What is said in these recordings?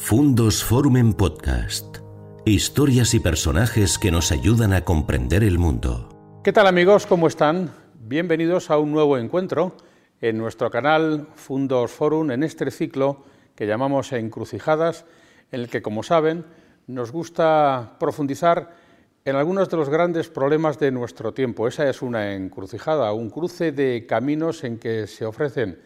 Fundos Forum en Podcast. Historias y personajes que nos ayudan a comprender el mundo. ¿Qué tal amigos? ¿Cómo están? Bienvenidos a un nuevo encuentro en nuestro canal Fundos Forum en este ciclo que llamamos Encrucijadas, en el que, como saben, nos gusta profundizar en algunos de los grandes problemas de nuestro tiempo. Esa es una encrucijada, un cruce de caminos en que se ofrecen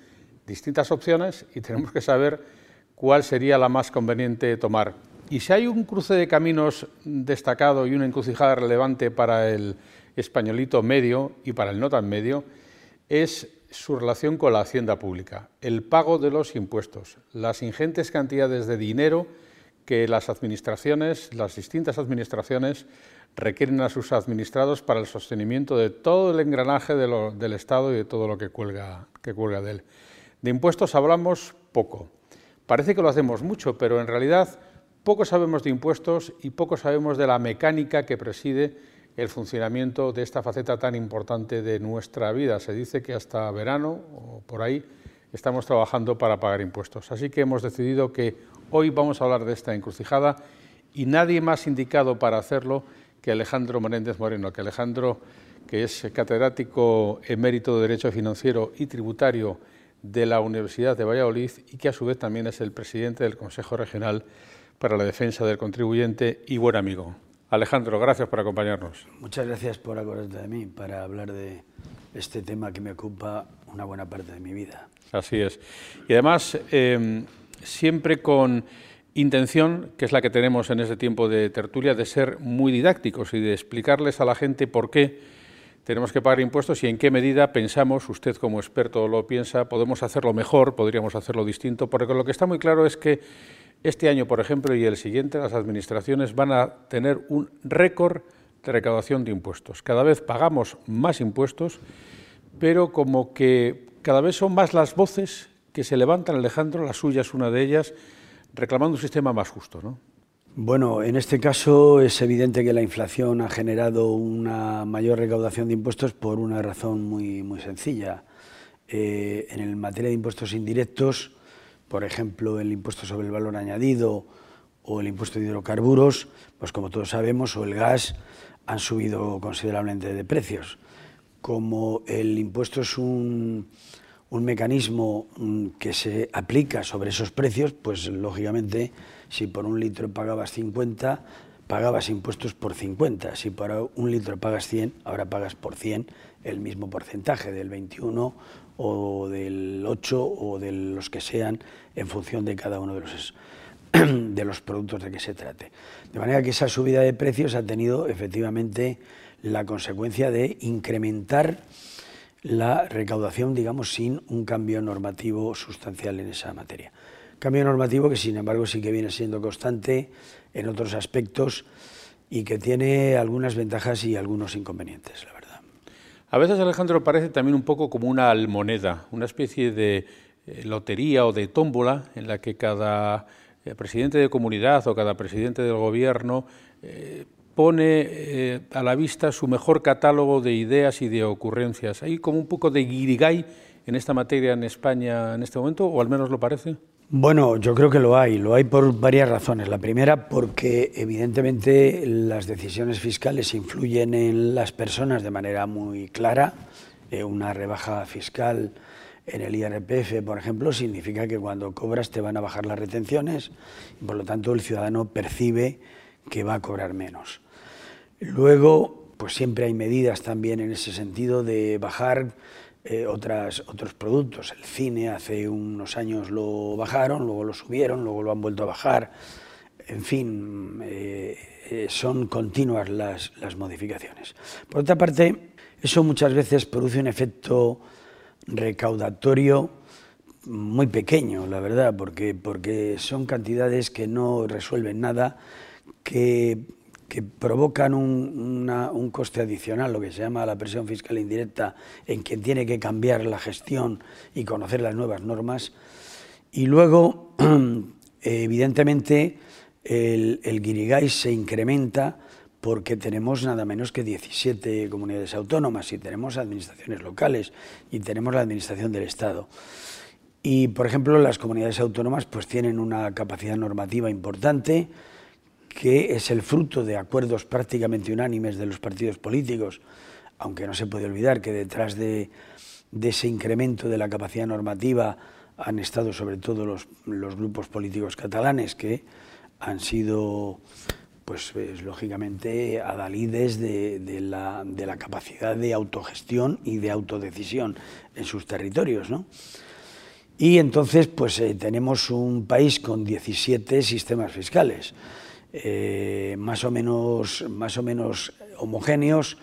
distintas opciones y tenemos que saber cuál sería la más conveniente tomar. Y si hay un cruce de caminos destacado y una encrucijada relevante para el españolito medio y para el no tan medio, es su relación con la hacienda pública, el pago de los impuestos, las ingentes cantidades de dinero que las administraciones, las distintas administraciones, requieren a sus administrados para el sostenimiento de todo el engranaje del Estado y de todo lo que cuelga, que cuelga de él. De impuestos hablamos poco. Parece que lo hacemos mucho, pero en realidad poco sabemos de impuestos y poco sabemos de la mecánica que preside el funcionamiento de esta faceta tan importante de nuestra vida. Se dice que hasta verano o por ahí estamos trabajando para pagar impuestos. Así que hemos decidido que hoy vamos a hablar de esta encrucijada y nadie más indicado para hacerlo que Alejandro Menéndez Moreno, que Alejandro, que es catedrático emérito de Derecho Financiero y Tributario de la Universidad de Valladolid y que a su vez también es el presidente del Consejo Regional para la Defensa del Contribuyente y buen amigo. Alejandro, gracias por acompañarnos. Muchas gracias por acordarte de mí para hablar de este tema que me ocupa una buena parte de mi vida. Así es. Y además, em, siempre con intención, que es la que tenemos en este tiempo de tertulia, de ser muy didácticos y de explicarles a la gente por qué tenemos que pagar impuestos y en qué medida pensamos, usted como experto lo piensa, podemos hacerlo mejor, podríamos hacerlo distinto, porque lo que está muy claro es que este año, por ejemplo, y el siguiente, las administraciones van a tener un récord de recaudación de impuestos. Cada vez pagamos más impuestos, pero como que cada vez son más las voces que se levantan, Alejandro, la suya es una de ellas, reclamando un sistema más justo, ¿no? Bueno, en este caso es evidente que la inflación ha generado una mayor recaudación de impuestos por una razón muy, muy sencilla. Eh, en el materia de impuestos indirectos, por ejemplo, el impuesto sobre el valor añadido o el impuesto de hidrocarburos, pues como todos sabemos, o el gas han subido considerablemente de precios. Como el impuesto es un, un mecanismo mm, que se aplica sobre esos precios, pues lógicamente si por un litro pagabas 50, pagabas impuestos por 50. Si por un litro pagas 100, ahora pagas por 100 el mismo porcentaje, del 21 o del 8 o de los que sean en función de cada uno de los, de los productos de que se trate. De manera que esa subida de precios ha tenido efectivamente la consecuencia de incrementar la recaudación, digamos, sin un cambio normativo sustancial en esa materia. Cambio normativo que, sin embargo, sí que viene siendo constante en otros aspectos y que tiene algunas ventajas y algunos inconvenientes, la verdad. A veces, Alejandro, parece también un poco como una almoneda, una especie de eh, lotería o de tómbola en la que cada eh, presidente de comunidad o cada presidente del gobierno eh, pone a la vista su mejor catálogo de ideas y de ocurrencias. ¿Hay como un poco de guirigay en esta materia en España en este momento, o al menos lo parece? Bueno, yo creo que lo hay. Lo hay por varias razones. La primera, porque evidentemente las decisiones fiscales influyen en las personas de manera muy clara. Eh, una rebaja fiscal en el IRPF, por ejemplo, significa que cuando cobras te van a bajar las retenciones y por lo tanto el ciudadano percibe que va a cobrar menos. Luego, pues siempre hay medidas también en ese sentido de bajar eh, otras, otros productos. El cine hace unos años lo bajaron, luego lo subieron, luego lo han vuelto a bajar. En fin, eh, eh, son continuas las, las modificaciones. Por otra parte, eso muchas veces produce un efecto recaudatorio muy pequeño, la verdad, porque, porque son cantidades que no resuelven nada, que que provocan un, coste adicional, lo que se llama la presión fiscal indirecta, en quien tiene que cambiar la gestión y conocer las nuevas normas. Y luego, evidentemente, el, el se incrementa porque tenemos nada menos que 17 comunidades autónomas y tenemos administraciones locales y tenemos la administración del Estado. Y, por ejemplo, las comunidades autónomas pues, tienen una capacidad normativa importante que es el fruto de acuerdos prácticamente unánimes de los partidos políticos, aunque no se puede olvidar que detrás de, ese incremento de la capacidad normativa han estado sobre todo los, grupos políticos catalanes que han sido pues, lógicamente adalides de, la, capacidad de autogestión y de autodecisión en sus territorios. ¿no? Y entonces pues, eh, tenemos un país con 17 sistemas fiscales, eh, más, o menos, más o menos homogéneos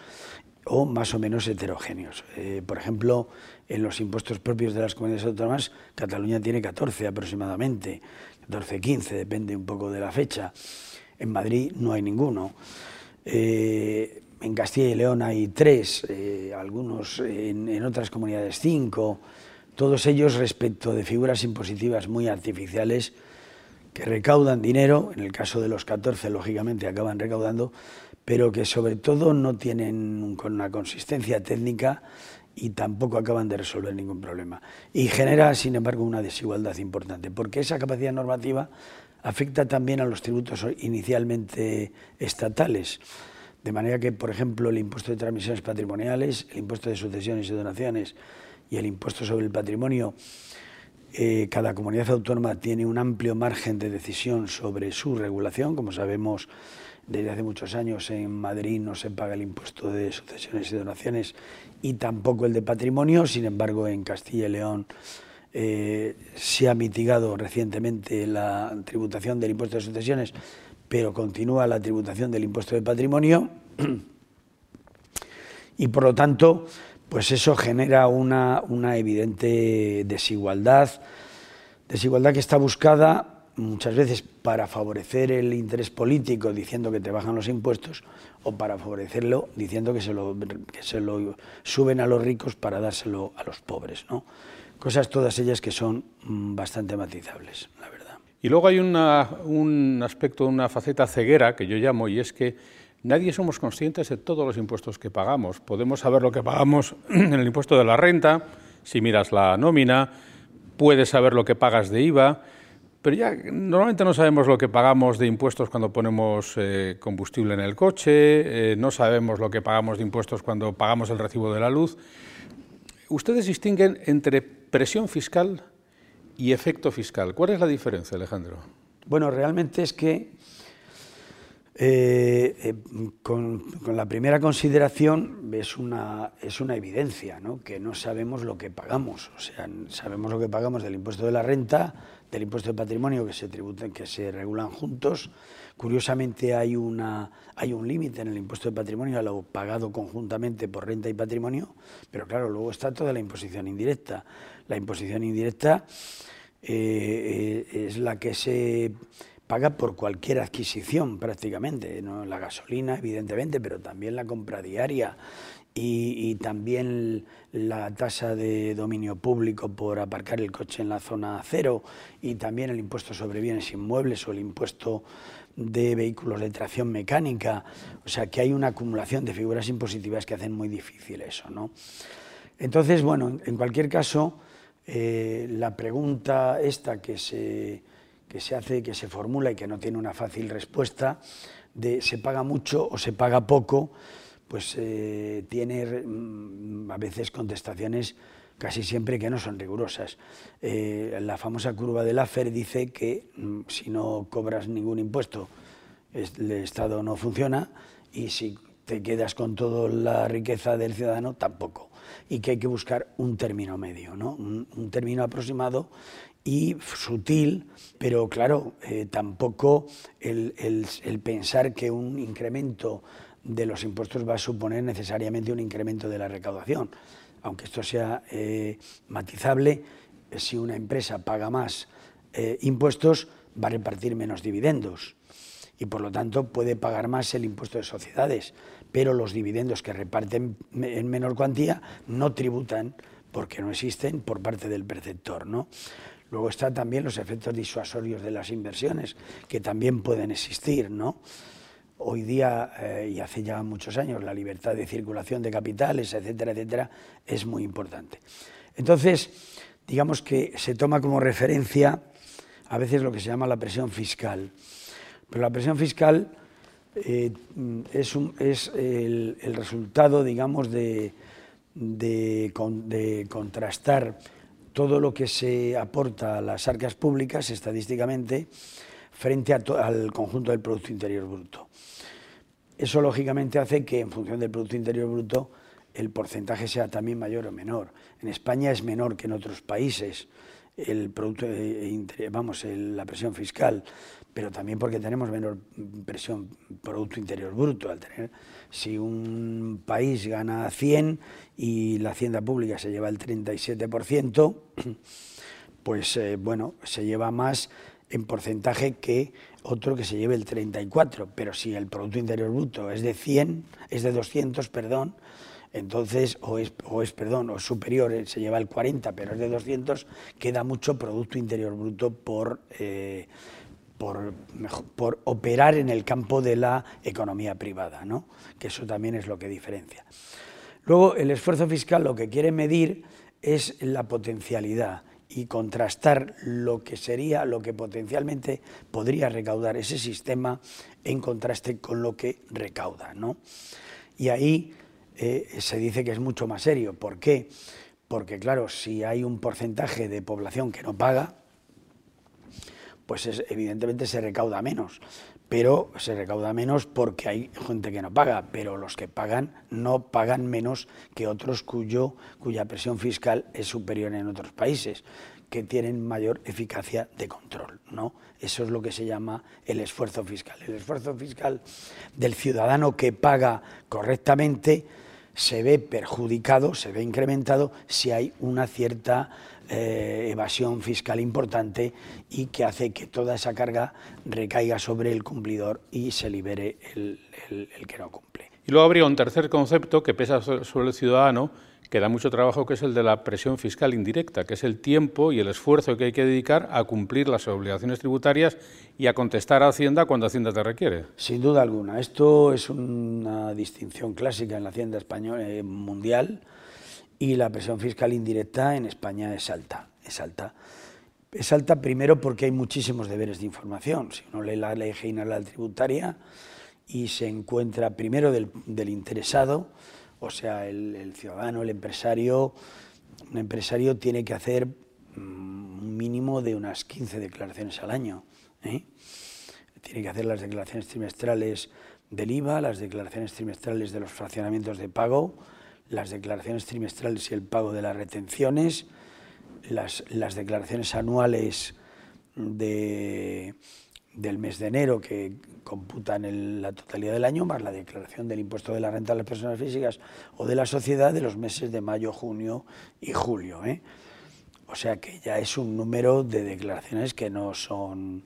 o más o menos heterogéneos. Eh, por ejemplo, en los impuestos propios de las comunidades autónomas, Cataluña tiene 14 aproximadamente, 14, 15, depende un poco de la fecha. En Madrid no hay ninguno. en Castilla y León hay tres, algunos en, otras comunidades cinco todos ellos respecto de figuras impositivas muy artificiales que recaudan dinero, en el caso de los 14 lógicamente acaban recaudando, pero que sobre todo no tienen una consistencia técnica y tampoco acaban de resolver ningún problema. Y genera, sin embargo, una desigualdad importante, porque esa capacidad normativa afecta también a los tributos inicialmente estatales. De manera que, por ejemplo, el impuesto de transmisiones patrimoniales, el impuesto de sucesiones y donaciones, y el impuesto sobre el patrimonio, eh, cada comunidad autónoma tiene un amplio margen de decisión sobre su regulación. Como sabemos, desde hace muchos años en Madrid no se paga el impuesto de sucesiones y donaciones y tampoco el de patrimonio. Sin embargo, en Castilla y León eh, se ha mitigado recientemente la tributación del impuesto de sucesiones, pero continúa la tributación del impuesto de patrimonio. Y por lo tanto, pues eso genera una, evidente desigualdad, desigualdad que está buscada muchas veces para favorecer el interés político diciendo que te bajan los impuestos o para favorecerlo diciendo que se lo, suben a los ricos para dárselo a los pobres. ¿no? Cosas todas ellas que son mm, bastante matizables, la verdad. Y luego hay un aspecto, una faceta ceguera que yo llamo y es que Nadie somos conscientes de todos los impuestos que pagamos. Podemos saber lo que pagamos en el impuesto de la renta, si miras la nómina, puedes saber lo que pagas de IVA, pero ya normalmente no sabemos lo que pagamos de impuestos cuando ponemos eh, combustible en el coche, eh, no sabemos lo que pagamos de impuestos cuando pagamos el recibo de la luz. Ustedes distinguen entre presión fiscal y efecto fiscal. ¿Cuál es la diferencia, Alejandro? Bueno, realmente es que eh, eh, con, la primera consideración es una, es una evidencia, ¿no? que no sabemos lo que pagamos. O sea, sabemos lo que pagamos del impuesto de la renta, del impuesto de patrimonio que se tributan, que se regulan juntos. Curiosamente hay, una, hay un límite en el impuesto de patrimonio a lo pagado conjuntamente por renta y patrimonio, pero claro, luego está toda la imposición indirecta. La imposición indirecta eh, es la que se paga por cualquier adquisición prácticamente, ¿no? la gasolina evidentemente, pero también la compra diaria y, también la tasa de dominio público por aparcar el coche en la zona cero y también el impuesto sobre bienes inmuebles o el impuesto de vehículos de tracción mecánica. O sea que hay una acumulación de figuras impositivas que hacen muy difícil eso. ¿no? Entonces, bueno, en cualquier caso, eh, la pregunta esta que se que se hace, que se formula y que no tiene una fácil respuesta de se paga mucho o se paga poco, pues eh, tiene mm, a veces contestaciones casi siempre que no son rigurosas. Eh, la famosa curva de Laffer dice que mm, si no cobras ningún impuesto, el Estado no funciona y si te quedas con toda la riqueza del ciudadano, tampoco. Y que hay que buscar un término medio, ¿no? un término aproximado y sutil, pero claro, eh, tampoco el, pensar que un incremento de los impuestos va a suponer necesariamente un incremento de la recaudación. Aunque esto sea eh, matizable, si una empresa paga más eh, impuestos, va a repartir menos dividendos y por lo tanto puede pagar más el impuesto de sociedades, pero los dividendos que reparten en menor cuantía no tributan porque no existen por parte del perceptor. ¿no? Luego están también los efectos disuasorios de las inversiones, que también pueden existir, ¿no? Hoy día, eh, y hace ya muchos años, la libertad de circulación de capitales, etcétera, etcétera, es muy importante. Entonces, digamos que se toma como referencia a veces lo que se llama la presión fiscal. Pero la presión fiscal eh, es, el, resultado, digamos, de, contrastar todo lo que se aporta a las arcas públicas estadísticamente frente al conjunto del Producto Interior Bruto. Eso lógicamente hace que en función del Producto Interior Bruto el porcentaje sea también mayor o menor. En España es menor que en otros países el producto, eh, vamos, la presión fiscal, pero también porque tenemos menor presión Producto Interior Bruto. Al tener, si un país gana 100 y la hacienda pública se lleva el 37%, pues eh, bueno, se lleva más en porcentaje que otro que se lleve el 34, pero si el Producto Interior Bruto es de 100, es de 200, perdón, entonces, o es, o es, perdón, o superior, eh, se lleva el 40, pero es de 200, queda mucho Producto Interior Bruto por, eh, por, operar en el campo de la economía privada, ¿no? que eso también es lo que diferencia. Luego, el esfuerzo fiscal lo que quiere medir es la potencialidad y contrastar lo que sería, lo que potencialmente podría recaudar ese sistema en contraste con lo que recauda. ¿no? Y ahí eh, se dice que es mucho más serio. ¿Por qué? Porque claro, si hay un porcentaje de población que no paga, pues evidentemente se recauda menos pero se recauda menos porque hay gente que no paga, pero los que pagan no pagan menos que otros cuyo, cuya presión fiscal es superior en otros países, que tienen mayor eficacia de control. ¿no? Eso es lo que se llama el esfuerzo fiscal. El esfuerzo fiscal del ciudadano que paga correctamente se ve perjudicado, se ve incrementado si hay una cierta eh, evasión fiscal importante y que hace que toda esa carga recaiga sobre el cumplidor y se libere el, que no cumple. Y luego habría un tercer concepto que pesa sobre el ciudadano, que da mucho trabajo, que es el de la presión fiscal indirecta, que es el tiempo y el esfuerzo que hay que dedicar a cumplir las obligaciones tributarias y a contestar a Hacienda cuando Hacienda te requiere. Sin duda alguna. Esto es una distinción clásica en la Hacienda española eh, mundial y la presión fiscal indirecta en España es alta, es alta. Es alta primero porque hay muchísimos deberes de información. Si uno lee la ley general tributaria y se encuentra primero del, interesado, o sea, el, ciudadano, el empresario, un empresario tiene que hacer mm, un mínimo de unas 15 declaraciones al año. ¿eh? Tiene que hacer las declaraciones trimestrales del IVA, las declaraciones trimestrales de los fraccionamientos de pago, las declaraciones trimestrales y el pago de las retenciones, las, declaraciones anuales de, del mes de enero que computan la totalidad del año, más la declaración del impuesto de la renta de las personas físicas o de la sociedad de los meses de mayo, junio y julio. ¿eh? O sea que ya es un número de declaraciones que no son,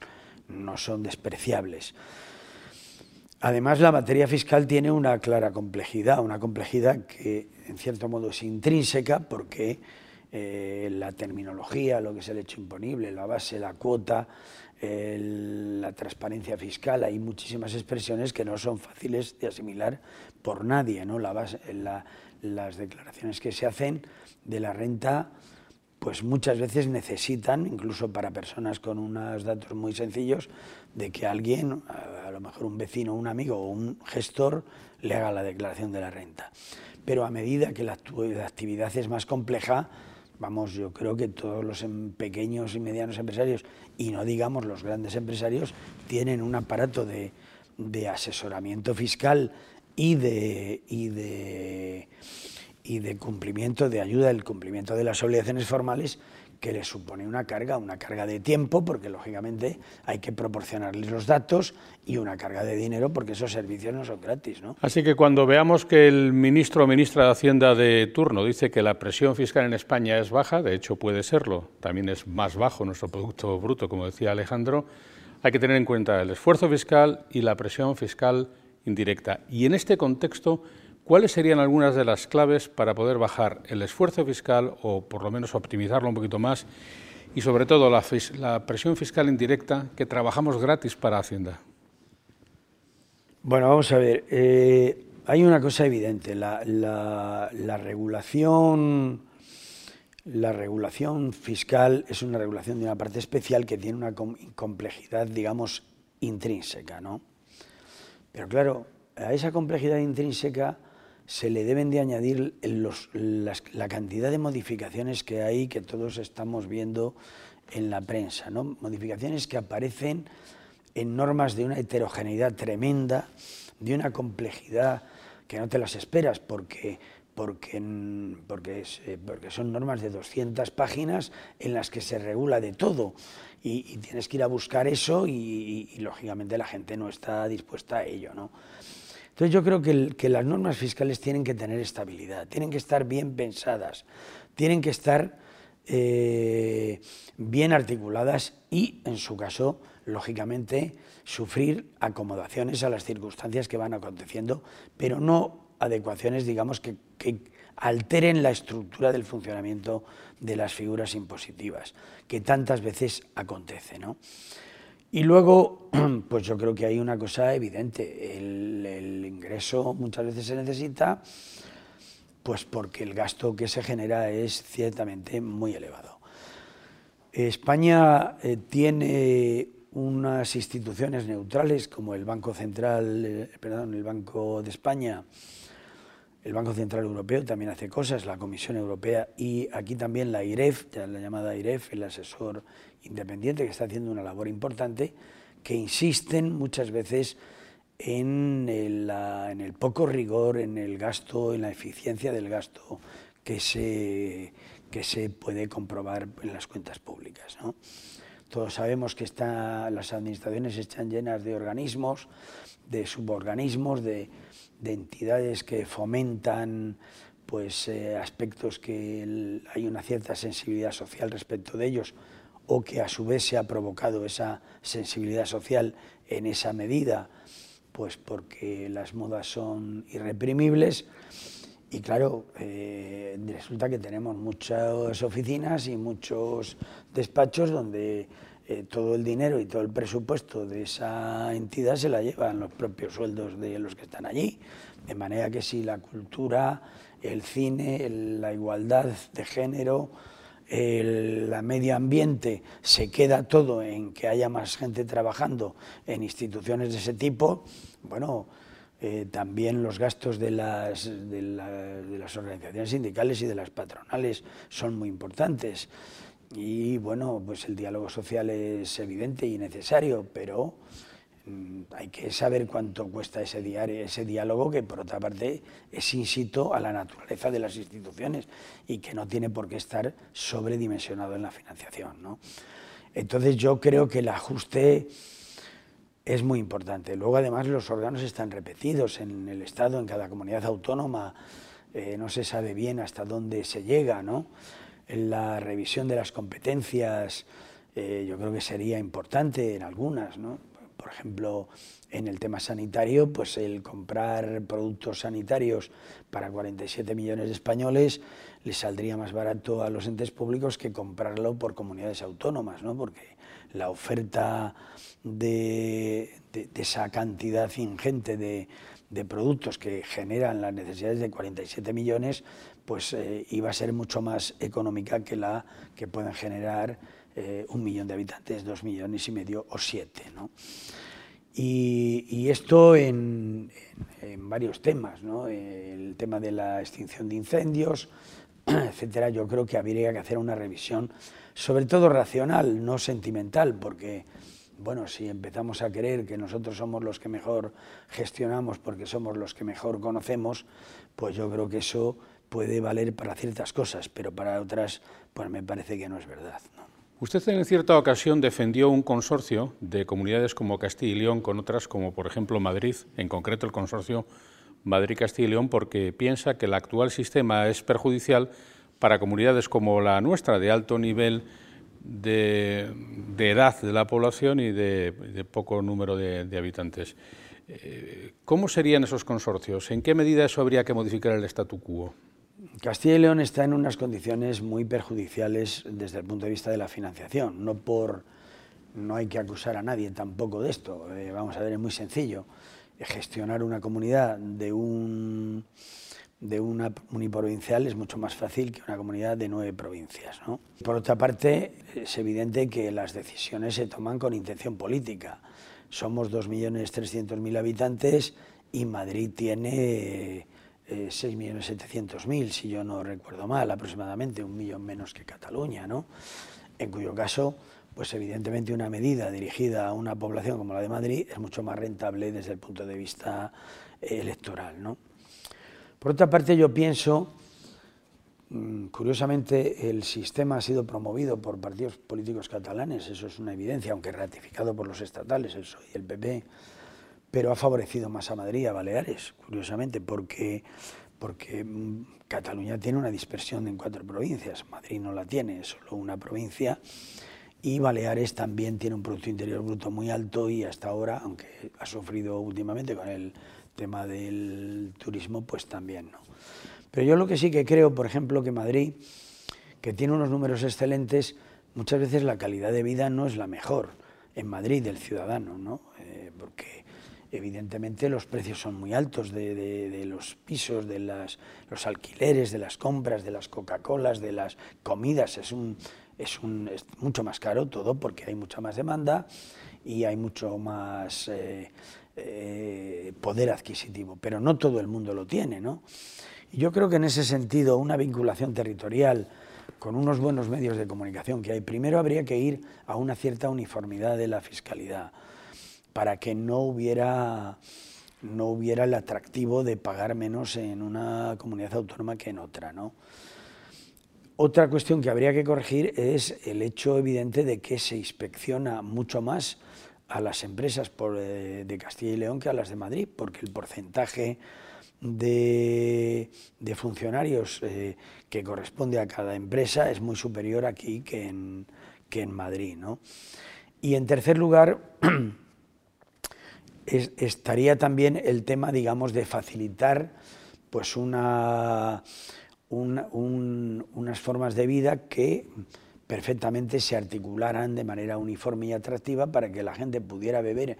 no son despreciables. Además, la materia fiscal tiene una clara complejidad, una complejidad que en cierto modo es intrínseca porque eh, la terminología, lo que es el hecho imponible, la base, la cuota, la transparencia fiscal, hay muchísimas expresiones que no son fáciles de asimilar por nadie. ¿no? La base, las declaraciones que se hacen de la renta pues muchas veces necesitan, incluso para personas con unos datos muy sencillos, de que alguien, a lo mejor un vecino, un amigo o un gestor, le haga la declaración de la renta. Pero a medida que la actividad es más compleja, vamos, yo creo que todos los em, pequeños y medianos empresarios, y no digamos los grandes empresarios, tienen un aparato de, de asesoramiento fiscal y de, y de y de cumplimiento, de ayuda del cumplimiento de las obligaciones formales que les supone una carga, una carga de tiempo, porque lógicamente hay que proporcionarles los datos, y una carga de dinero, porque esos servicios no son gratis. ¿no? Así que cuando veamos que el ministro o ministra de Hacienda de turno dice que la presión fiscal en España es baja, de hecho puede serlo, también es más bajo nuestro Producto Bruto, como decía Alejandro, hay que tener en cuenta el esfuerzo fiscal y la presión fiscal indirecta. Y en este contexto, ¿Cuáles serían algunas de las claves para poder bajar el esfuerzo fiscal o por lo menos optimizarlo un poquito más y sobre todo la, presión fiscal indirecta que trabajamos gratis para Hacienda? Bueno, vamos a ver. Eh, hay una cosa evidente. La, regulación La regulación fiscal es una regulación de una parte especial que tiene una complejidad, digamos, intrínseca, ¿no? Pero claro, a esa complejidad intrínseca se le deben de añadir la cantidad de modificaciones que hay que todos estamos viendo en la prensa, ¿no? Modificaciones que aparecen en normas de una heterogeneidad tremenda, de una complejidad que no te las esperas porque porque, porque, eh, son normas de 200 páginas en las que se regula de todo y, tienes que ir a buscar eso y, lógicamente la gente no está dispuesta a ello. Entonces yo creo que, que, las normas fiscales tienen que tener estabilidad, tienen que estar bien pensadas, tienen que estar eh, bien articuladas y, en su caso, lógicamente, sufrir acomodaciones a las circunstancias que van aconteciendo, pero no adecuaciones, digamos, que, alteren la estructura del funcionamiento de las figuras impositivas, que tantas veces acontece. ¿no? Y luego, pues yo creo que hay una cosa evidente, el, el, ingreso muchas veces se necesita, pues porque el gasto que se genera es ciertamente muy elevado. España eh, tiene unas instituciones neutrales como el Banco Central, eh, perdón, el Banco de España, el Banco Central Europeo también hace cosas, la Comisión Europea y aquí también la IREF, la llamada IREF, el asesor independiente que está haciendo una labor importante, que insisten muchas veces en el, en el poco rigor, en el gasto, en la eficiencia del gasto que se, que se puede comprobar en las cuentas públicas. ¿no? Todos sabemos que está, las administraciones están llenas de organismos, de suborganismos, de de entidades que fomentan pues, eh, aspectos que hay una cierta sensibilidad social respecto de ellos o que a su vez se ha provocado esa sensibilidad social en esa medida, pues porque las modas son irreprimibles. Y claro, eh, resulta que tenemos muchas oficinas y muchos despachos donde eh, todo el dinero y todo el presupuesto de esa entidad se la llevan los propios sueldos de los que están allí. De manera que si la cultura, el cine, la igualdad de género, el la medio ambiente, se queda todo en que haya más gente trabajando en instituciones de ese tipo, bueno, eh, también los gastos de las, de las organizaciones sindicales y de las patronales son muy importantes. Y bueno, pues el diálogo social es evidente y necesario, pero mm, hay que saber cuánto cuesta ese, ese diálogo, que por otra parte es insito a la naturaleza de las instituciones y que no tiene por qué estar sobredimensionado en la financiación. ¿no? Entonces yo creo que el ajuste es muy importante. Luego además los órganos están repetidos en el Estado, en cada comunidad autónoma, eh, no se sabe bien hasta dónde se llega, ¿no? En la revisión de las competencias, eh, yo creo que sería importante en algunas, ¿no? Por ejemplo, en el tema sanitario, pues el comprar productos sanitarios para 47 millones de españoles les saldría más barato a los entes públicos que comprarlo por comunidades autónomas, ¿no? Porque la oferta de, esa cantidad ingente de productos que generan las necesidades de 47 millones, pues eh, iba a ser mucho más económica que la que pueden generar eh, un millón de habitantes, dos millones y medio o siete. ¿no? Y, esto en, varios temas, ¿no? el tema de la extinción de incendios, etcétera, yo creo que habría que hacer una revisión, sobre todo racional, no sentimental, porque bueno, si empezamos a creer que nosotros somos los que mejor gestionamos porque somos los que mejor conocemos, pues yo creo que eso puede valer para ciertas cosas, pero para otras, pues me parece que no es verdad. Usted en cierta ocasión defendió un consorcio de comunidades como Castilla y León con otras como por ejemplo Madrid, en concreto el consorcio Madrid-Castilla y León, porque piensa que el actual sistema es perjudicial para comunidades como la nuestra, de alto nivel de, edad de la población y de, poco número de, habitantes. Eh, ¿Cómo serían esos consorcios? ¿En qué medida eso habría que modificar el statu quo? Castilla y León está en unas condiciones muy perjudiciales desde el punto de vista de la financiación. No por no hay que acusar a nadie tampoco de esto. Eh, vamos a ver, es muy sencillo. Gestionar una comunidad de un de una uniprovincial es mucho más fácil que una comunidad de nueve provincias. ¿no? Por otra parte, es evidente que las decisiones se toman con intención política. Somos 2.300.000 habitantes y Madrid tiene 6.700.000, eh, si yo no recuerdo mal, aproximadamente un millón menos que Cataluña, ¿no? En cuyo caso, pues evidentemente una medida dirigida a una población como la de Madrid es mucho más rentable desde el punto de vista eh, electoral, ¿no? Por otra parte, yo pienso, mm, curiosamente, el sistema ha sido promovido por partidos políticos catalanes, eso es una evidencia, aunque ratificado por los estatales, el PSOE y el PP, pero ha favorecido más a Madrid y a Baleares, curiosamente, porque, porque mm, Cataluña tiene una dispersión en cuatro provincias, Madrid no la tiene, es solo una provincia, y Baleares también tiene un Producto Interior Bruto muy alto y hasta ahora, aunque ha sufrido últimamente con el tema del turismo, pues también no. Pero yo lo que sí que creo, por ejemplo, que Madrid, que tiene unos números excelentes, muchas veces la calidad de vida no es la mejor en Madrid del ciudadano, ¿no? Eh, porque evidentemente los precios son muy altos de, los pisos, de las, los alquileres, de las compras, de las Coca-Colas, de las comidas. Es, un, es, un, es mucho más caro todo porque hay mucha más demanda y hay mucho más... Eh, eh, poder adquisitivo, pero no todo el mundo lo tiene, ¿no? Y yo creo que en ese sentido una vinculación territorial con unos buenos medios de comunicación que hay, primero habría que ir a una cierta uniformidad de la fiscalidad para que no hubiera no hubiera el atractivo de pagar menos en una comunidad autónoma que en otra, ¿no? Otra cuestión que habría que corregir es el hecho evidente de que se inspecciona mucho más a las empresas eh, de Castilla y León que a las de Madrid, porque el porcentaje de, funcionarios eh, que corresponde a cada empresa es muy superior aquí que en, que en Madrid. ¿no? Y en tercer lugar, estaría también el tema, digamos, de facilitar pues una, unas formas de vida que perfectamente se articularan de manera uniforme y atractiva para que la gente pudiera vivir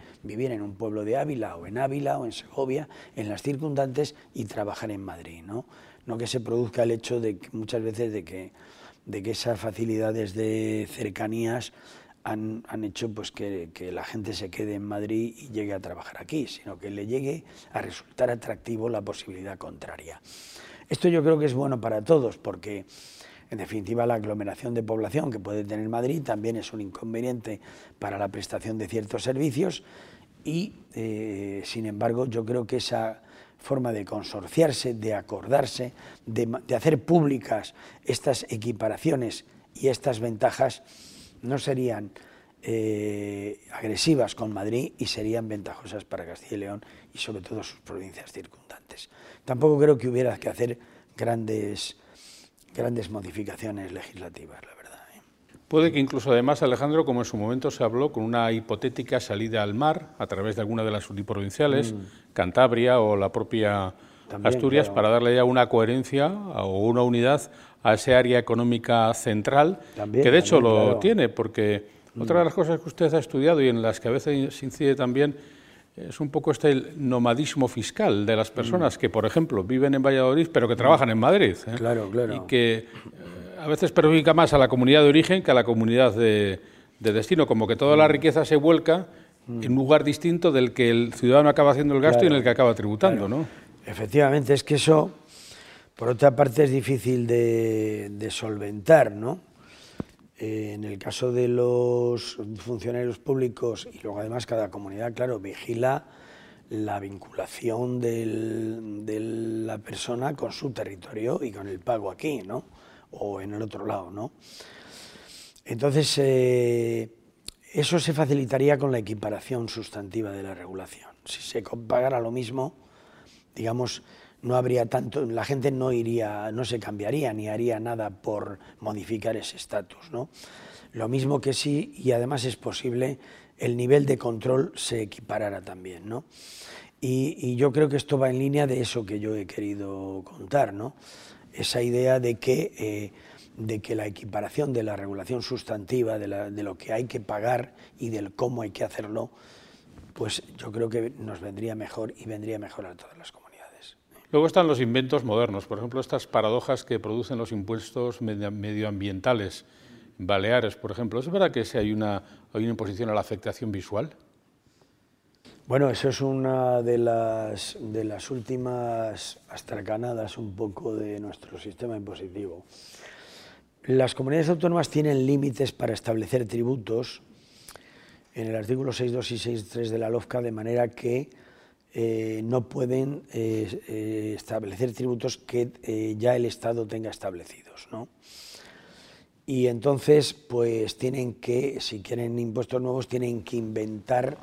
en un pueblo de Ávila o en Ávila o en Segovia, en las circundantes y trabajar en Madrid. No, no que se produzca el hecho de que muchas veces de que, de que esas facilidades de cercanías han, han hecho pues que, que, la gente se quede en Madrid y llegue a trabajar aquí, sino que le llegue a resultar atractivo la posibilidad contraria. Esto yo creo que es bueno para todos porque en definitiva, la aglomeración de población que puede tener Madrid también es un inconveniente para la prestación de ciertos servicios y, eh, sin embargo, yo creo que esa forma de consorciarse, de acordarse, de, hacer públicas estas equiparaciones y estas ventajas no serían eh, agresivas con Madrid y serían ventajosas para Castilla y León y sobre todo sus provincias circundantes. Tampoco creo que hubiera que hacer grandes grandes modificaciones legislativas, la verdad. ¿eh? Puede que incluso además, Alejandro, como en su momento se habló, con una hipotética salida al mar a través de alguna de las uniprovinciales, mm. Cantabria o la propia Asturias, para darle ya una coherencia o una unidad a esa área económica central, que de hecho lo tiene, porque otra de las cosas que usted ha estudiado y en las que a veces incide también es un poco este nomadismo fiscal de las personas mm. que, por ejemplo, viven en Valladolid pero que trabajan en Madrid. ¿eh? Claro, claro. Y que eh, a veces perjudica más a la comunidad de origen que a la comunidad de, destino, como que toda la mm. riqueza se vuelca mm. en un lugar distinto del que el ciudadano acaba haciendo el gasto y en el que acaba tributando, ¿no? Efectivamente, es que eso, por otra parte, es difícil de, solventar, ¿no? Eh, en el caso de los funcionarios públicos y luego además cada comunidad, claro, vigila la vinculación de la persona con su territorio y con el pago aquí, ¿no? O en el otro lado, ¿no? Entonces, eh, eso se facilitaría con la equiparación sustantiva de la regulación. Si se pagara lo mismo, digamos, no habría tanto, la gente no iría, no se cambiaría ni haría nada por modificar ese estatus, ¿no? Lo mismo que sí, y además es posible, el nivel de control se equiparara también, ¿no? Y, yo creo que esto va en línea de eso que yo he querido contar, ¿no? Esa idea de que, eh, de que la equiparación de la regulación sustantiva, de, de lo que hay que pagar y del cómo hay que hacerlo, pues yo creo que nos vendría mejor y vendría mejor a todas las comunidades. Luego están los inventos modernos, por ejemplo, estas paradojas que producen los impuestos medioambientales. Baleares, por ejemplo, ¿es verdad que si hay una, imposición a la afectación visual? Bueno, eso es una de las, de las últimas astracanadas un poco de nuestro sistema impositivo. Las comunidades autónomas tienen límites para establecer tributos en el artículo 6.2 y 6.3 de la LOFCA, de manera que eh, no pueden eh, eh, establecer tributos que ya el Estado tenga establecidos. ¿no? Y entonces, pues tienen que, si quieren impuestos nuevos, tienen que inventar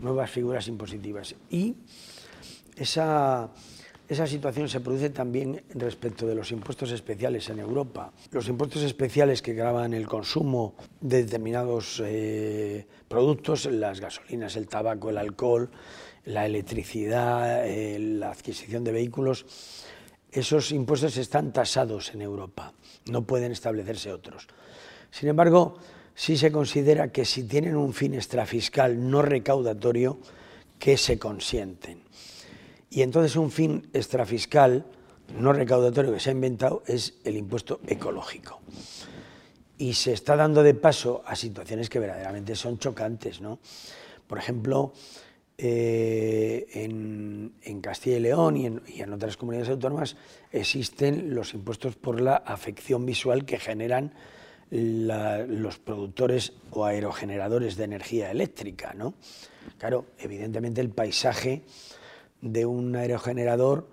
nuevas figuras impositivas. Y esa, esa situación se produce también respecto de los impuestos especiales en Europa. Los impuestos especiales que graban el consumo de determinados eh, productos, las gasolinas, el tabaco, el alcohol, la electricidad, eh, la adquisición de vehículos, esos impuestos están tasados en Europa, no pueden establecerse otros. Sin embargo, sí se considera que si tienen un fin extrafiscal no recaudatorio, que se consienten. Y entonces un fin extrafiscal no recaudatorio que se ha inventado es el impuesto ecológico. Y se está dando de paso a situaciones que verdaderamente son chocantes. ¿no? Por ejemplo, eh, en, Castilla y León y en, otras comunidades autónomas existen los impuestos por la afección visual que generan los productores o aerogeneradores de energía eléctrica. ¿no? Claro, evidentemente el paisaje de un aerogenerador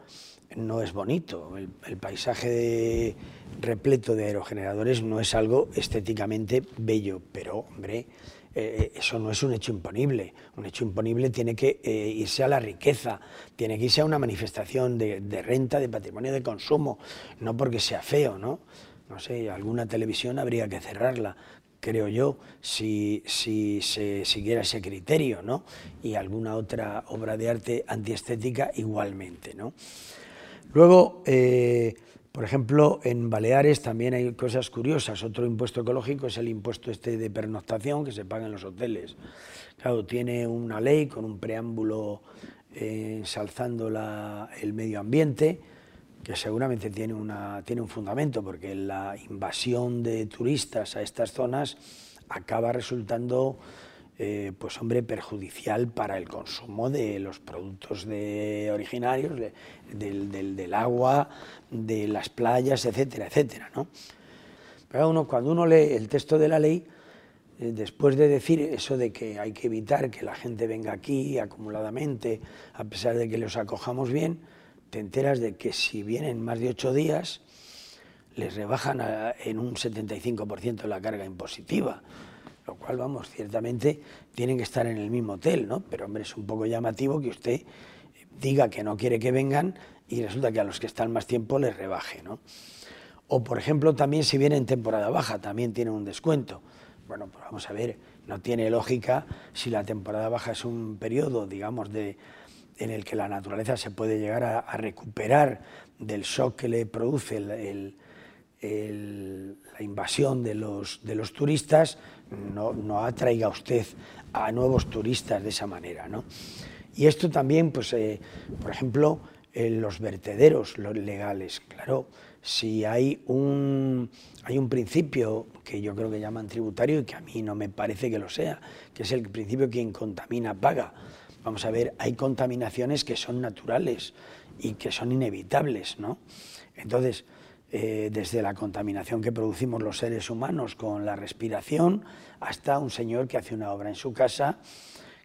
no es bonito. El, paisaje repleto de aerogeneradores no es algo estéticamente bello, pero hombre, eh, eso no es un hecho imponible. Un hecho imponible tiene que eh, irse a la riqueza, tiene que irse a una manifestación de, renta, de patrimonio de consumo, no porque sea feo, ¿no? no sé, alguna televisión habría que cerrarla, creo yo, si, si se siguiera ese criterio, ¿no? Y alguna otra obra de arte antiestética igualmente, ¿no? Luego, eh, por ejemplo, en Baleares también hay cosas curiosas. Otro impuesto ecológico es el impuesto este de pernoctación que se paga en los hoteles. Claro, tiene una ley con un preámbulo eh, ensalzando el medio ambiente, que seguramente tiene, una, tiene un fundamento, porque la invasión de turistas a estas zonas acaba resultando, eh, pues hombre, perjudicial para el consumo de los productos originarios, del, del, agua, de las playas, etcétera, etcétera, ¿no? Pero uno, cuando uno lee el texto de la ley, eh, después de decir eso de que hay que evitar que la gente venga aquí acumuladamente, a pesar de que los acojamos bien, te enteras de que si vienen más de ocho días, les rebajan en un 75% la carga impositiva, lo cual, vamos, ciertamente tienen que estar en el mismo hotel, ¿no? Pero, hombre, es un poco llamativo que usted diga que no quiere que vengan y resulta que a los que están más tiempo les rebaje, ¿no? O, por ejemplo, también si viene en temporada baja, también tiene un descuento. Bueno, pues vamos a ver, no tiene lógica si la temporada baja es un periodo, digamos, de en el que la naturaleza se puede llegar a, recuperar del shock que le produce la invasión de los, de los turistas, no, no, atraiga usted a nuevos turistas de esa manera. ¿no? Y esto también, pues, eh, por ejemplo, en los vertederos los legales, claro, si hay un, hay un principio que yo creo que llaman tributario y que a mí no me parece que lo sea, que es el principio quien contamina paga. Vamos a ver, hay contaminaciones que son naturales y que son inevitables, ¿no? Entonces, eh, desde la contaminación que producimos los seres humanos con la respiración, hasta un señor que hace una obra en su casa,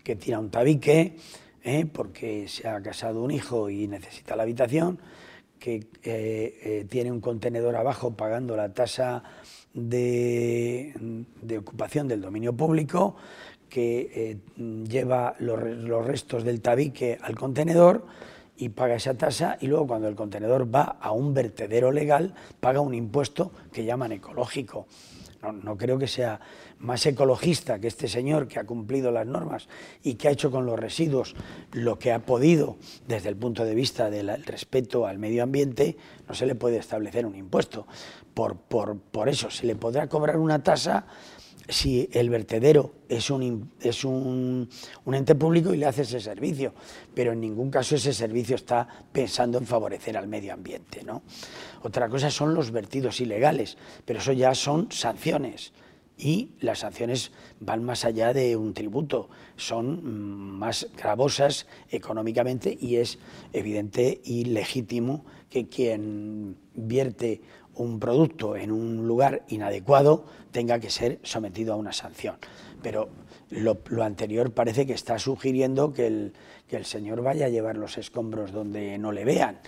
que tira un tabique, ¿eh? porque se ha casado un hijo y necesita la habitación, que eh, tiene un contenedor abajo pagando la tasa de, ocupación del dominio público, que lleva los, restos del tabique al contenedor y paga esa tasa y luego cuando el contenedor va a un vertedero legal paga un impuesto que llaman ecológico. No, creo que sea más ecologista que este señor que ha cumplido las normas y que ha hecho con los residuos lo que ha podido desde el punto de vista del respeto al medio ambiente, no se le puede establecer un impuesto. Por, por, por eso se le podrá cobrar una tasa si el vertedero es, un, es un, ente público y le hace ese servicio, pero en ningún caso ese servicio está pensando en favorecer al medio ambiente. ¿no? Otra cosa son los vertidos ilegales, pero eso ya son sanciones y las sanciones van más allá de un tributo, son mm, más gravosas económicamente y es evidente y legítimo que quien vierte un producto en un lugar inadecuado tenga que ser sometido a una sanción. Pero lo, anterior parece que está sugiriendo que el, que el, señor vaya a llevar los escombros donde no le vean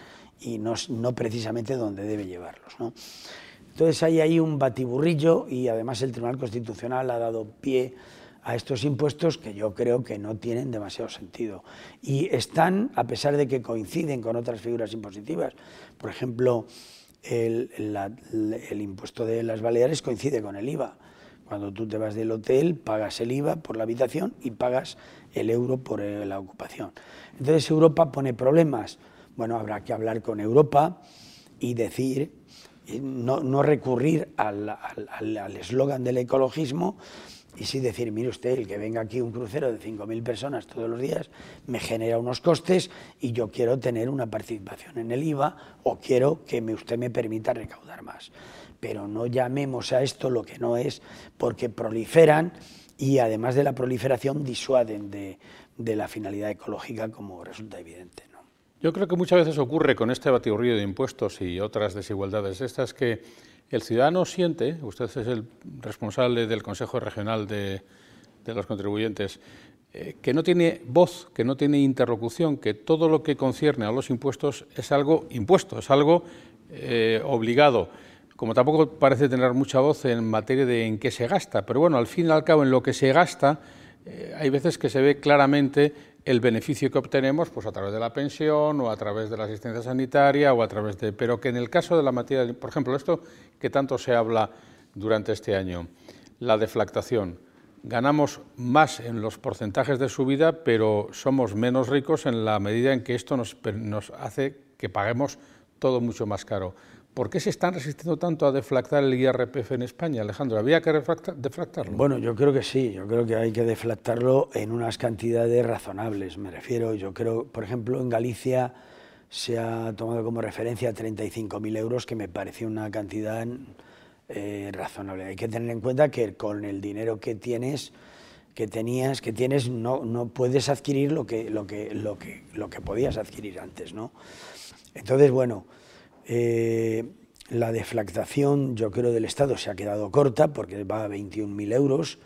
y no, no precisamente donde debe llevarlos. ¿no? Entonces hay ahí un batiburrillo y además el Tribunal Constitucional ha dado pie a estos impuestos que yo creo que no tienen demasiado sentido. Y están, a pesar de que coinciden con otras figuras impositivas, por ejemplo, el, impuesto de las Baleares coincide con el IVA. Cuando tú te vas del hotel, pagas el IVA por la habitación y pagas el euro por eh, la ocupación. Entonces Europa pone problemas. Bueno, habrá que hablar con Europa y decir, no, no recurrir al eslogan del ecologismo, y sí decir, mire usted, el que venga aquí un crucero de 5.000 personas todos los días me genera unos costes y yo quiero tener una participación en el IVA o quiero que me, usted me permita recaudar más. Pero no llamemos a esto lo que no es, porque proliferan y además de la proliferación disuaden de, de la finalidad ecológica como resulta evidente. ¿no? Yo creo que muchas veces ocurre con este batiburrillo de impuestos y otras desigualdades estas que el ciudadano siente, usted es el responsable del Consejo Regional de, los Contribuyentes, eh, que no tiene voz, que no tiene interlocución, que todo lo que concierne a los impuestos es algo impuesto, es algo eh, obligado. Como tampoco parece tener mucha voz en materia de en qué se gasta, pero bueno, al fin y al cabo en lo que se gasta eh, hay veces que se ve claramente el beneficio que obtenemos pues a través de la pensión o a través de la asistencia sanitaria o a través de pero que en el caso de la materia por ejemplo esto que tanto se habla durante este año la deflactación. Ganamos más en los porcentajes de subida pero somos menos ricos en la medida en que esto nos, nos hace que paguemos todo mucho más caro ¿Por qué se están resistiendo tanto a deflactar el IRPF en España, Alejandro? ¿Había que deflactarlo? Bueno, yo creo que sí, yo creo que hay que deflactarlo en unas cantidades razonables, me refiero. Yo creo, por ejemplo, en Galicia se ha tomado como referencia 35.000 euros, que me parece una cantidad eh, razonable. Hay que tener en cuenta que con el dinero que tienes, que tenías, que tienes, no, no puedes adquirir lo que, lo, que, lo, que, lo que podías adquirir antes, ¿no? Entonces, bueno, eh, la deflactación, yo creo, del Estado se ha quedado corta porque va a 21.000 euros.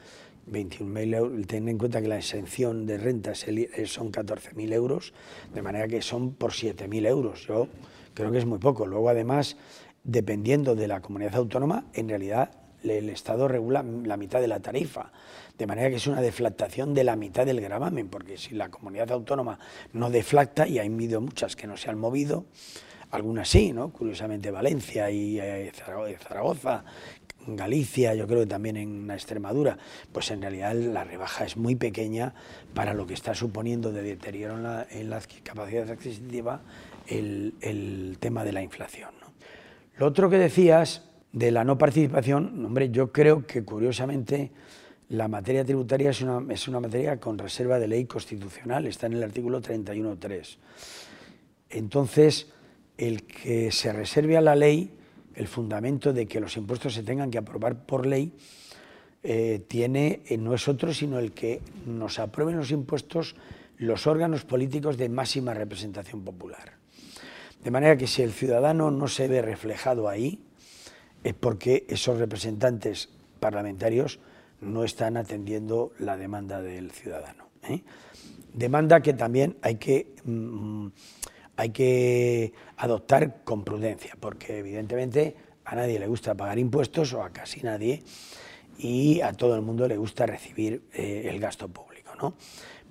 21.000 euros, ten en cuenta que la exención de rentas eh, son 14.000 euros, de manera que son por 7.000 euros. Yo creo que es muy poco. Luego, además, dependiendo de la comunidad autónoma, en realidad el Estado regula la mitad de la tarifa, de manera que es una deflactación de la mitad del gravamen, porque si la comunidad autónoma no deflacta, y ha habido muchas que no se han movido, algunas sí, ¿no? Curiosamente Valencia y eh, Zaragoza, Galicia, yo creo que también en Extremadura, pues en realidad la rebaja es muy pequeña para lo que está suponiendo de deterioro en la, en capacidad adquisitiva el, tema de la inflación. Lo otro que decías de la no participación, hombre, yo creo que curiosamente la materia tributaria es una, es una materia con reserva de ley constitucional, está en el artículo 31.3. Entonces, el que se reserve a la ley el fundamento de que los impuestos se tengan que aprobar por ley, eh, tiene, eh, no es otro sino el que nos aprueben los impuestos los órganos políticos de máxima representación popular. De manera que si el ciudadano no se ve reflejado ahí, es porque esos representantes parlamentarios no están atendiendo la demanda del ciudadano. ¿eh? Demanda que también hay que mm, hay que adoptar con prudencia, porque evidentemente a nadie le gusta pagar impuestos, o a casi nadie, y a todo el mundo le gusta recibir eh, el gasto público. ¿no?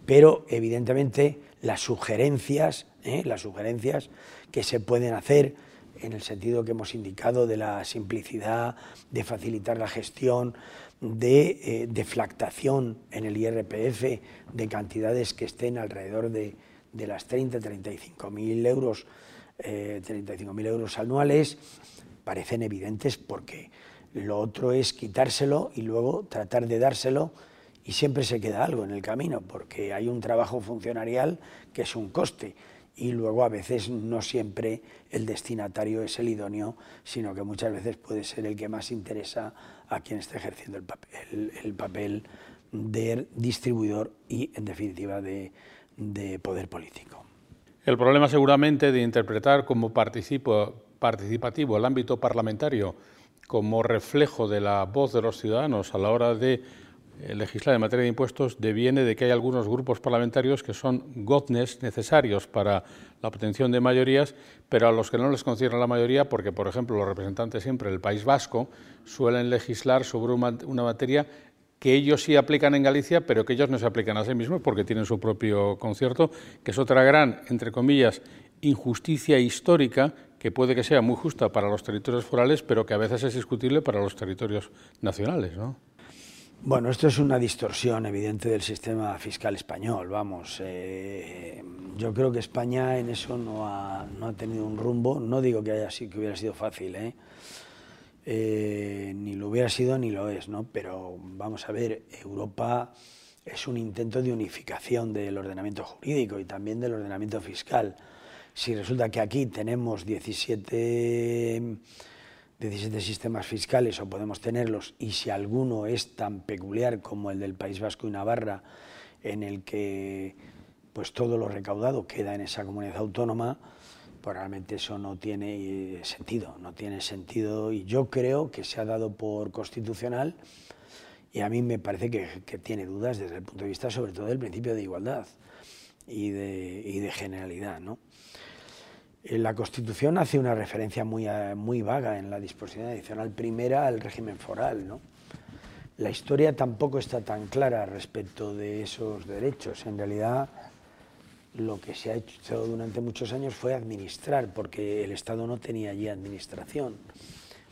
Pero evidentemente las sugerencias, ¿eh? las sugerencias que se pueden hacer en el sentido que hemos indicado de la simplicidad, de facilitar la gestión, de eh, deflactación en el IRPF de cantidades que estén alrededor de de las 30, 35 mil euros, eh, euros anuales parecen evidentes porque Lo otro es quitárselo y luego tratar de dárselo y siempre se queda algo en el camino, porque hay un trabajo funcionarial que es un coste y luego a veces no siempre el destinatario es el idóneo, sino que muchas veces puede ser el que más interesa a quien está ejerciendo el papel, el papel de distribuidor y, en definitiva, de, de poder político. El problema seguramente de interpretar como participativo el ámbito parlamentario como reflejo de la voz de los ciudadanos a la hora de eh, legislar en materia de impuestos deviene de que hay algunos grupos parlamentarios que son godnes necesarios para la obtención de mayorías, pero a los que no les conciernen la mayoría, porque, por ejemplo, los representantes siempre del País Vasco suelen legislar sobre una materia que ellos sí aplican en Galicia, pero que ellos no se aplican a sí mismos porque tienen su propio concierto, que es otra gran, entre comillas, injusticia histórica que puede que sea muy justa para los territorios forales, pero que a veces es discutible para los territorios nacionales, ¿no? Bueno, esto es una distorsión evidente del sistema fiscal español, vamos. Eh, yo creo que España en eso no ha, no ha, tenido un rumbo. No digo que, haya, que hubiera sido fácil, ¿eh? Eh, ni lo hubiera sido ni lo es, ¿no? Pero vamos a ver, Europa es un intento de unificación del ordenamiento jurídico y también del ordenamiento fiscal. Si resulta que aquí tenemos 17 17 sistemas fiscales o podemos tenerlos y si alguno es tan peculiar como el del País Vasco y Navarra en el que pues todo lo recaudado queda en esa comunidad autónoma, pues realmente eso no tiene eh, sentido, no tiene sentido y yo creo que se ha dado por constitucional y a mí me parece que, que tiene dudas desde el punto de vista sobre todo del principio de igualdad y de, y de generalidad, ¿no? Eh, la Constitución hace una referencia muy, muy vaga en la disposición adicional primera al régimen foral. ¿no? La historia tampoco está tan clara respecto de esos derechos. En realidad, lo que se ha hecho durante muchos años fue administrar, porque el Estado no tenía allí administración,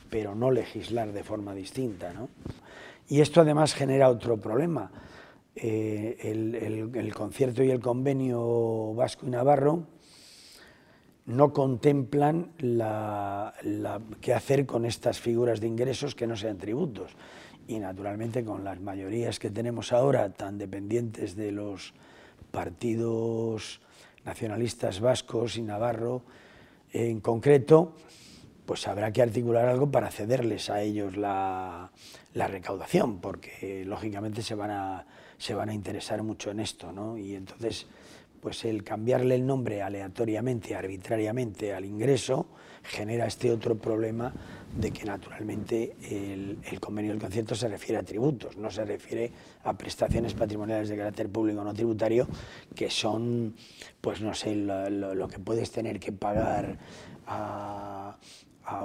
pero no legislar de forma distinta. ¿no? Y esto además genera otro problema. Eh, el, concierto y el convenio vasco y navarro no contemplan la, qué hacer con estas figuras de ingresos que no sean tributos. Y naturalmente con las mayorías que tenemos ahora, tan dependientes de los partidos nacionalistas vascos y navarro en concreto, pues habrá que articular algo para cederles a ellos la, recaudación, porque lógicamente se van, a, se van a interesar mucho en esto, ¿no? Y entonces pues el cambiarle el nombre aleatoriamente, arbitrariamente al ingreso, genera este otro problema de que naturalmente el, convenio del concierto se refiere a tributos, no se refiere a prestaciones patrimoniales de carácter público no tributario, que son, pues no sé, lo, que puedes tener que pagar a,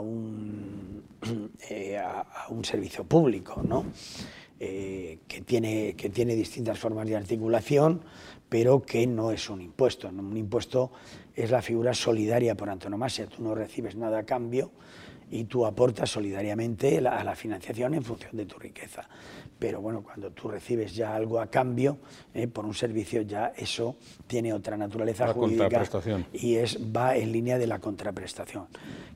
un, eh, un servicio público, ¿no? Eh, que, tiene, que tiene distintas formas de articulación, pero que no es un impuesto. Un impuesto es la figura solidaria por antonomasia. Tú no recibes nada a cambio y tú aportas solidariamente a la financiación en función de tu riqueza. Pero bueno, cuando tú recibes ya algo a cambio eh, por un servicio, ya eso tiene otra naturaleza jurídica y es, va en línea de la contraprestación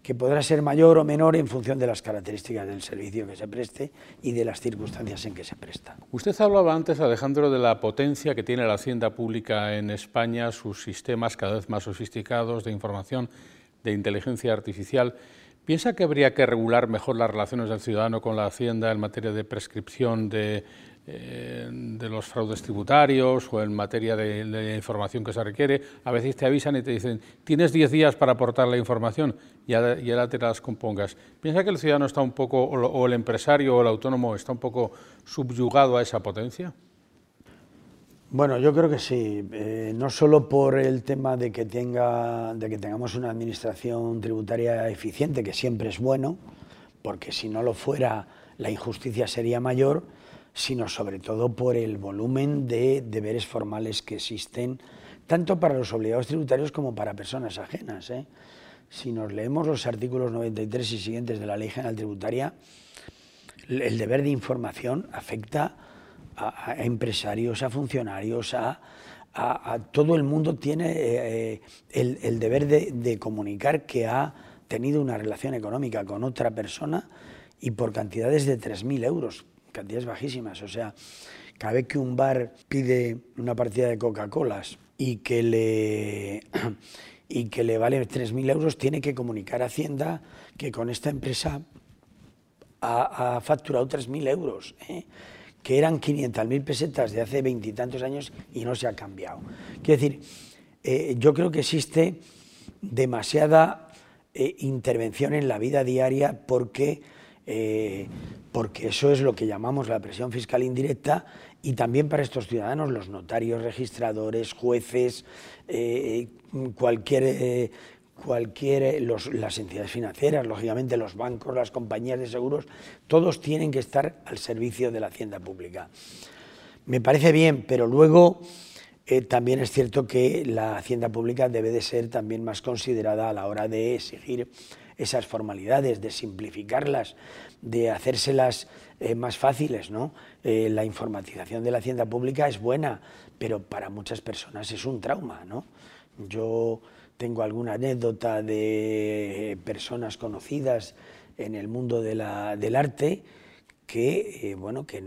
que podrá ser mayor o menor en función de las características del servicio que se preste y de las circunstancias en que se presta. Usted hablaba antes, Alejandro, de la potencia que tiene la hacienda pública en España, sus sistemas cada vez más sofisticados de información, de inteligencia artificial. ¿Piensa que habría que regular mejor las relaciones del ciudadano con la hacienda en materia de prescripción de eh, los fraudes tributarios o en materia de, información que se requiere. A veces te avisan y te dicen, tienes 10 días para aportar la información y ahora, te las compongas. ¿Piensa que el ciudadano está un poco, o el empresario o el autónomo está un poco subyugado a esa potencia? Bueno, yo creo que sí, eh, no solo por el tema de que, tenga, de que tengamos una administración tributaria eficiente, que siempre es bueno, porque si no lo fuera la injusticia sería mayor, sino sobre todo por el volumen de deberes formales que existen, tanto para los obligados tributarios como para personas ajenas. ¿eh? Si nos leemos los artículos 93 y siguientes de la Ley General Tributaria, el deber de información afecta a, empresarios, a funcionarios, a, todo el mundo tiene eh, eh, el, deber de, comunicar que ha tenido una relación económica con otra persona y por cantidades de 3.000 euros, cantidades bajísimas. O sea, cada vez que un bar pide una partida de Coca-Colas y que le y que le vale 3.000 euros, tiene que comunicar a Hacienda que con esta empresa ha, facturado 3.000 euros, ¿eh? Que eran 500.000 pesetas de hace veintitantos años y no se ha cambiado. Quiero decir, eh, yo creo que existe demasiada eh, intervención en la vida diaria porque, porque eso es lo que llamamos la presión fiscal indirecta y también para estos ciudadanos, los notarios, registradores, jueces, eh, cualquier, eh, cualquier eh, las entidades financieras, lógicamente los bancos, las compañías de seguros, todos tienen que estar al servicio de la hacienda pública. Me parece bien, pero luego también es cierto que la hacienda pública debe de ser también más considerada a la hora de exigir esas formalidades, de simplificarlas, de hacérselas eh, más fáciles. ¿no? Eh, la informatización de la hacienda pública es buena, pero para muchas personas es un trauma. ¿no? Yo tengo alguna anécdota de personas conocidas en el mundo del arte que, eh, bueno, que,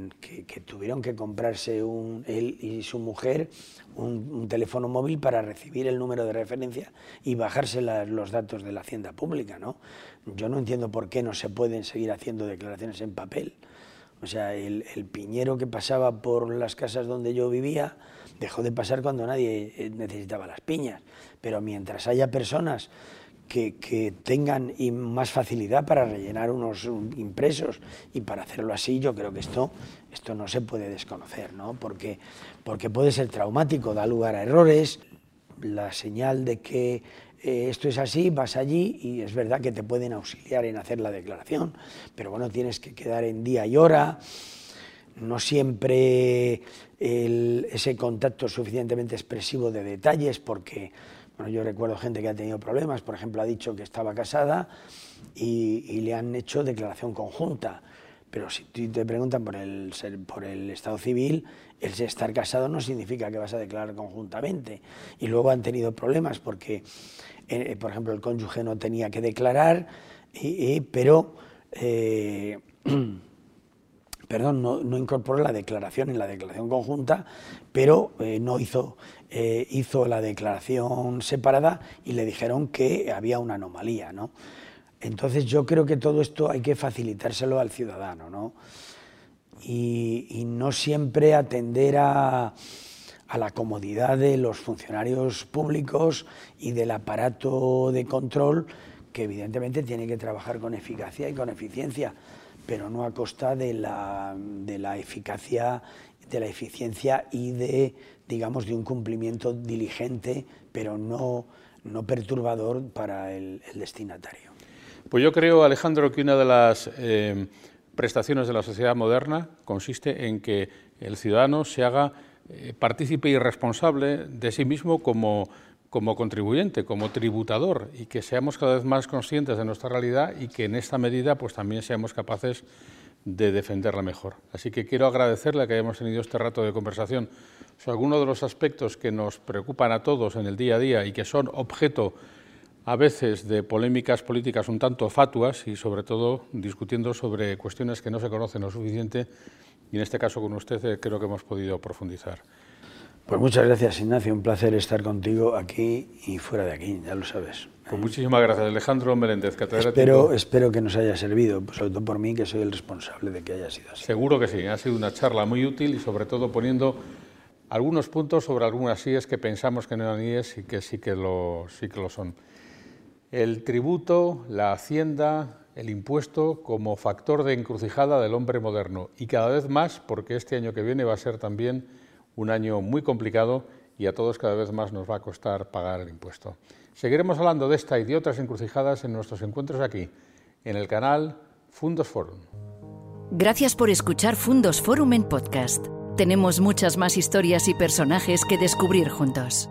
tuvieron que comprarse él y su mujer un, teléfono móvil para recibir el número de referencia y bajarse los datos de la hacienda pública. ¿no? Yo no entiendo por qué no se pueden seguir haciendo declaraciones en papel. O sea, el piñero que pasaba por las casas donde yo vivía dejó de pasar cuando nadie eh, necesitaba las piñas. Pero mientras haya personas que, tengan más facilidad para rellenar unos impresos y para hacerlo así, yo creo que esto, esto no se puede desconocer, ¿no? porque, porque puede ser traumático, da lugar a errores, la señal de que eh, esto es así, vas allí y es verdad que te pueden auxiliar en hacer la declaración, pero bueno, tienes que quedar en día y hora, no siempre ese contacto suficientemente expresivo de detalles, porque yo recuerdo gente que ha tenido problemas, por ejemplo, ha dicho que estaba casada y, le han hecho declaración conjunta. Pero si te preguntan por el, por el estado civil, el estar casado no significa que vas a declarar conjuntamente. Y luego han tenido problemas porque, eh, por ejemplo, el cónyuge no tenía que declarar, pero eh, perdón, no, incorporó la declaración en la declaración conjunta, pero eh, no hizo, eh, hizo la declaración separada y le dijeron que había una anomalía. ¿no? Entonces yo creo que todo esto hay que facilitárselo al ciudadano ¿no? y, no siempre atender a, a la comodidad de los funcionarios públicos y del aparato de control que evidentemente tiene que trabajar con eficacia y con eficiencia pero no a costa de la, de la eficacia, de la eficiencia y de, digamos, de un cumplimiento diligente, pero no, no perturbador para el, destinatario. Pues yo creo, Alejandro, que una de las eh, prestaciones de la sociedad moderna consiste en que el ciudadano se haga eh, partícipe y responsable de sí mismo como como contribuyente, como tributador, y que seamos cada vez más conscientes de nuestra realidad y que en esta medida pues también seamos capaces de defenderla mejor. Así que quiero agradecerle que hayamos tenido este rato de conversación sobre algunos de los aspectos que nos preocupan a todos en el día a día y que son objeto a veces de polémicas políticas un tanto fatuas y sobre todo discutiendo sobre cuestiones que no se conocen lo suficiente y en este caso con usted eh, creo que hemos podido profundizar. Pues muchas gracias, Ignacio. Un placer estar contigo aquí y fuera de aquí, ya lo sabes. Pues muchísimas gracias, Alejandro Meléndez, Espero, espero que nos haya servido, pues sobre todo por mí, que soy el responsable de que haya sido así. Seguro que sí, ha sido una charla muy útil y sobre todo poniendo algunos puntos sobre algunas IES que pensamos que no eran IES y que sí que lo, sí que lo son. El tributo, la hacienda, el impuesto como factor de encrucijada del hombre moderno y cada vez más, porque este año que viene va a ser también un año muy complicado y a todos cada vez más nos va a costar pagar el impuesto. Seguiremos hablando de esta y de otras encrucijadas en nuestros encuentros aquí, en el canal Fundos Forum. Gracias por escuchar Fundos Forum en podcast. Tenemos muchas más historias y personajes que descubrir juntos.